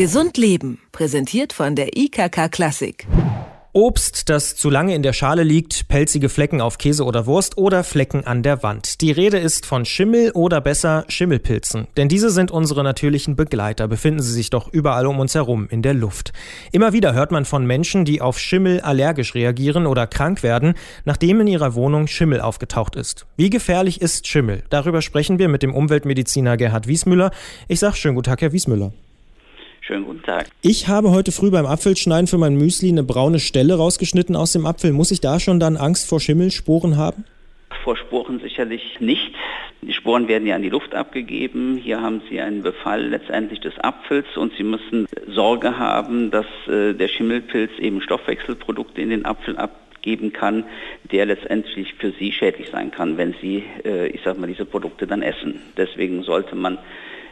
Gesund Leben, präsentiert von der IKK Klassik. Obst, das zu lange in der Schale liegt, pelzige Flecken auf Käse oder Wurst oder Flecken an der Wand. Die Rede ist von Schimmel oder besser Schimmelpilzen. Denn diese sind unsere natürlichen Begleiter, befinden sie sich doch überall um uns herum in der Luft. Immer wieder hört man von Menschen, die auf Schimmel allergisch reagieren oder krank werden, nachdem in ihrer Wohnung Schimmel aufgetaucht ist. Wie gefährlich ist Schimmel? Darüber sprechen wir mit dem Umweltmediziner Gerhard Wiesmüller. Ich sage schönen guten Tag, Herr Wiesmüller. Schönen guten Tag. Ich habe heute früh beim Apfelschneiden für mein Müsli eine braune Stelle rausgeschnitten aus dem Apfel. Muss ich da schon dann Angst vor Schimmelsporen haben? Vor Sporen sicherlich nicht. Die Sporen werden ja in die Luft abgegeben. Hier haben Sie einen Befall letztendlich des Apfels und Sie müssen Sorge haben, dass äh, der Schimmelpilz eben Stoffwechselprodukte in den Apfel abgeben kann, der letztendlich für Sie schädlich sein kann, wenn Sie, äh, ich sag mal, diese Produkte dann essen. Deswegen sollte man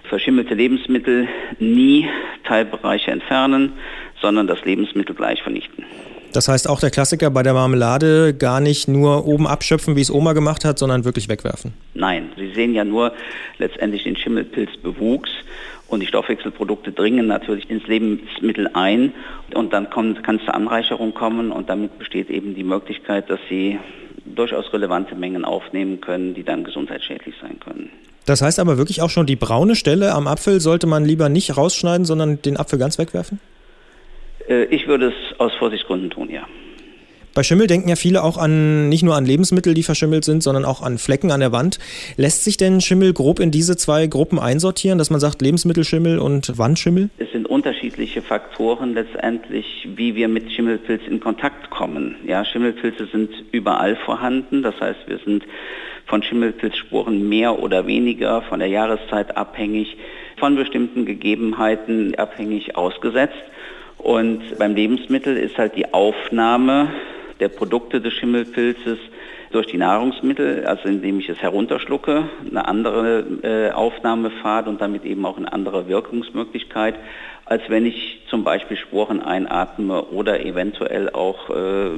verschimmelte Lebensmittel nie Teilbereiche entfernen, sondern das Lebensmittel gleich vernichten. Das heißt auch der Klassiker bei der Marmelade gar nicht nur oben abschöpfen, wie es Oma gemacht hat, sondern wirklich wegwerfen. Nein, Sie sehen ja nur letztendlich den Schimmelpilzbewuchs und die Stoffwechselprodukte dringen natürlich ins Lebensmittel ein und dann kann es zur Anreicherung kommen und damit besteht eben die Möglichkeit, dass Sie durchaus relevante Mengen aufnehmen können, die dann gesundheitsschädlich sein können. Das heißt aber wirklich auch schon, die braune Stelle am Apfel sollte man lieber nicht rausschneiden, sondern den Apfel ganz wegwerfen? Äh, ich würde es aus Vorsichtsgründen tun, ja. Bei Schimmel denken ja viele auch an nicht nur an Lebensmittel, die verschimmelt sind, sondern auch an Flecken an der Wand. Lässt sich denn Schimmel grob in diese zwei Gruppen einsortieren, dass man sagt Lebensmittelschimmel und Wandschimmel? Es sind unterschiedliche Faktoren letztendlich, wie wir mit Schimmelpilz in Kontakt kommen. Ja, Schimmelpilze sind überall vorhanden, das heißt, wir sind von Schimmelpilzsporen mehr oder weniger von der Jahreszeit abhängig, von bestimmten Gegebenheiten abhängig ausgesetzt. Und beim Lebensmittel ist halt die Aufnahme der Produkte des Schimmelpilzes durch die Nahrungsmittel, also indem ich es herunterschlucke, eine andere äh, Aufnahmefahrt und damit eben auch eine andere Wirkungsmöglichkeit, als wenn ich zum Beispiel Sporen einatme oder eventuell auch äh,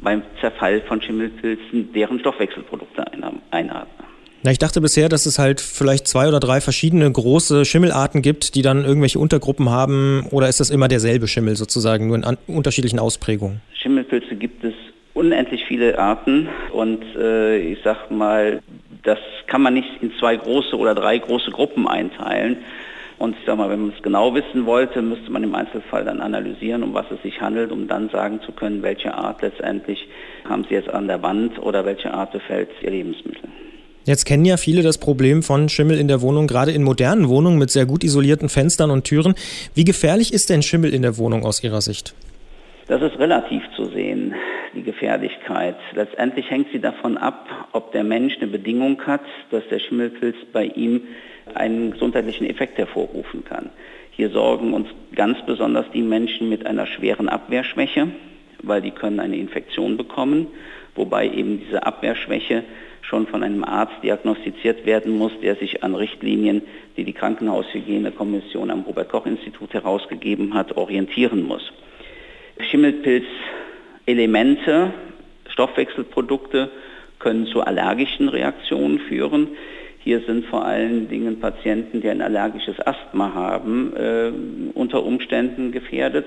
beim Zerfall von Schimmelpilzen deren Stoffwechselprodukte einatme. Na, ich dachte bisher, dass es halt vielleicht zwei oder drei verschiedene große Schimmelarten gibt, die dann irgendwelche Untergruppen haben. Oder ist das immer derselbe Schimmel sozusagen, nur in unterschiedlichen Ausprägungen? Schimmelpilze gibt es unendlich viele Arten und äh, ich sag mal, das kann man nicht in zwei große oder drei große Gruppen einteilen. Und ich sag mal, wenn man es genau wissen wollte, müsste man im Einzelfall dann analysieren, um was es sich handelt, um dann sagen zu können, welche Art letztendlich haben Sie jetzt an der Wand oder welche Art befällt Ihr Lebensmittel. Jetzt kennen ja viele das Problem von Schimmel in der Wohnung, gerade in modernen Wohnungen mit sehr gut isolierten Fenstern und Türen. Wie gefährlich ist denn Schimmel in der Wohnung aus Ihrer Sicht? Das ist relativ zu sehen, die Gefährlichkeit. Letztendlich hängt sie davon ab, ob der Mensch eine Bedingung hat, dass der Schimmelpilz bei ihm einen gesundheitlichen Effekt hervorrufen kann. Hier sorgen uns ganz besonders die Menschen mit einer schweren Abwehrschwäche, weil die können eine Infektion bekommen, wobei eben diese Abwehrschwäche schon von einem Arzt diagnostiziert werden muss, der sich an Richtlinien, die die Krankenhaushygienekommission am Robert-Koch-Institut herausgegeben hat, orientieren muss. Schimmelpilzelemente, Stoffwechselprodukte können zu allergischen Reaktionen führen. Hier sind vor allen Dingen Patienten, die ein allergisches Asthma haben, äh, unter Umständen gefährdet.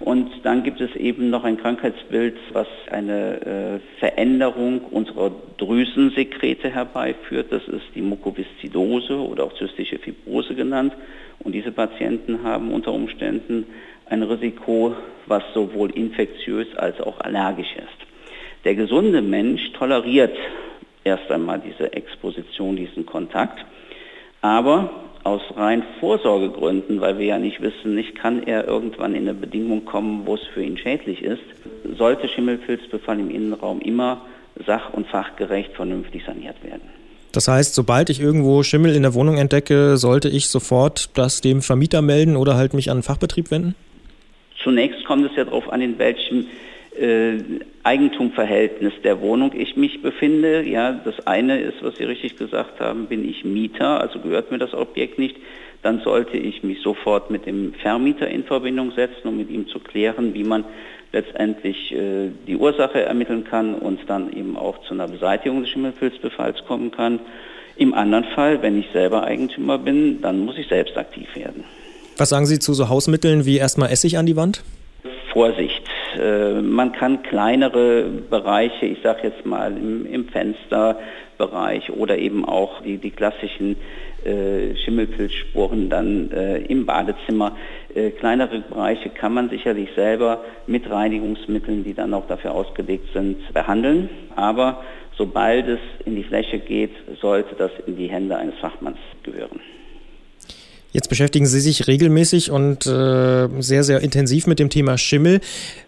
Und dann gibt es eben noch ein Krankheitsbild, was eine äh, Veränderung unserer Drüsensekrete herbeiführt. Das ist die Mukoviszidose oder auch zystische Fibrose genannt. Und diese Patienten haben unter Umständen ein Risiko, was sowohl infektiös als auch allergisch ist. Der gesunde Mensch toleriert erst einmal diese Exposition, diesen Kontakt. Aber aus rein Vorsorgegründen, weil wir ja nicht wissen, nicht kann er irgendwann in eine Bedingung kommen, wo es für ihn schädlich ist, sollte Schimmelpilzbefall im Innenraum immer sach- und fachgerecht vernünftig saniert werden. Das heißt, sobald ich irgendwo Schimmel in der Wohnung entdecke, sollte ich sofort das dem Vermieter melden oder halt mich an einen Fachbetrieb wenden? Zunächst kommt es ja darauf an, in welchem äh, Eigentumverhältnis der Wohnung ich mich befinde. Ja, das eine ist, was Sie richtig gesagt haben, bin ich Mieter, also gehört mir das Objekt nicht. Dann sollte ich mich sofort mit dem Vermieter in Verbindung setzen, um mit ihm zu klären, wie man letztendlich äh, die Ursache ermitteln kann und dann eben auch zu einer Beseitigung des Schimmelpilzbefalls kommen kann. Im anderen Fall, wenn ich selber Eigentümer bin, dann muss ich selbst aktiv werden. Was sagen Sie zu so Hausmitteln wie erstmal Essig an die Wand? Vorsicht. Äh, man kann kleinere Bereiche, ich sage jetzt mal im, im, Fensterbereich oder eben auch die, die klassischen äh, Schimmelpilzsporen dann äh, im Badezimmer. Äh, kleinere Bereiche kann man sicherlich selber mit Reinigungsmitteln, die dann auch dafür ausgelegt sind, behandeln. Aber sobald es in die Fläche geht, sollte das in die Hände eines Fachmanns gehören. Jetzt beschäftigen Sie sich regelmäßig und äh, sehr, sehr intensiv mit dem Thema Schimmel.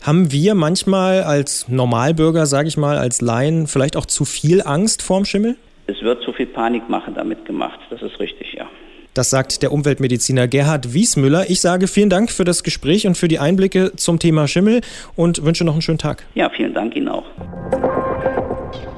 Haben wir manchmal als Normalbürger, sage ich mal, als Laien vielleicht auch zu viel Angst vorm Schimmel? Es wird zu viel Panikmache damit gemacht, das ist richtig, ja. Das sagt der Umweltmediziner Gerhard Wiesmüller. Ich sage vielen Dank für das Gespräch und für die Einblicke zum Thema Schimmel und wünsche noch einen schönen Tag. Ja, vielen Dank Ihnen auch.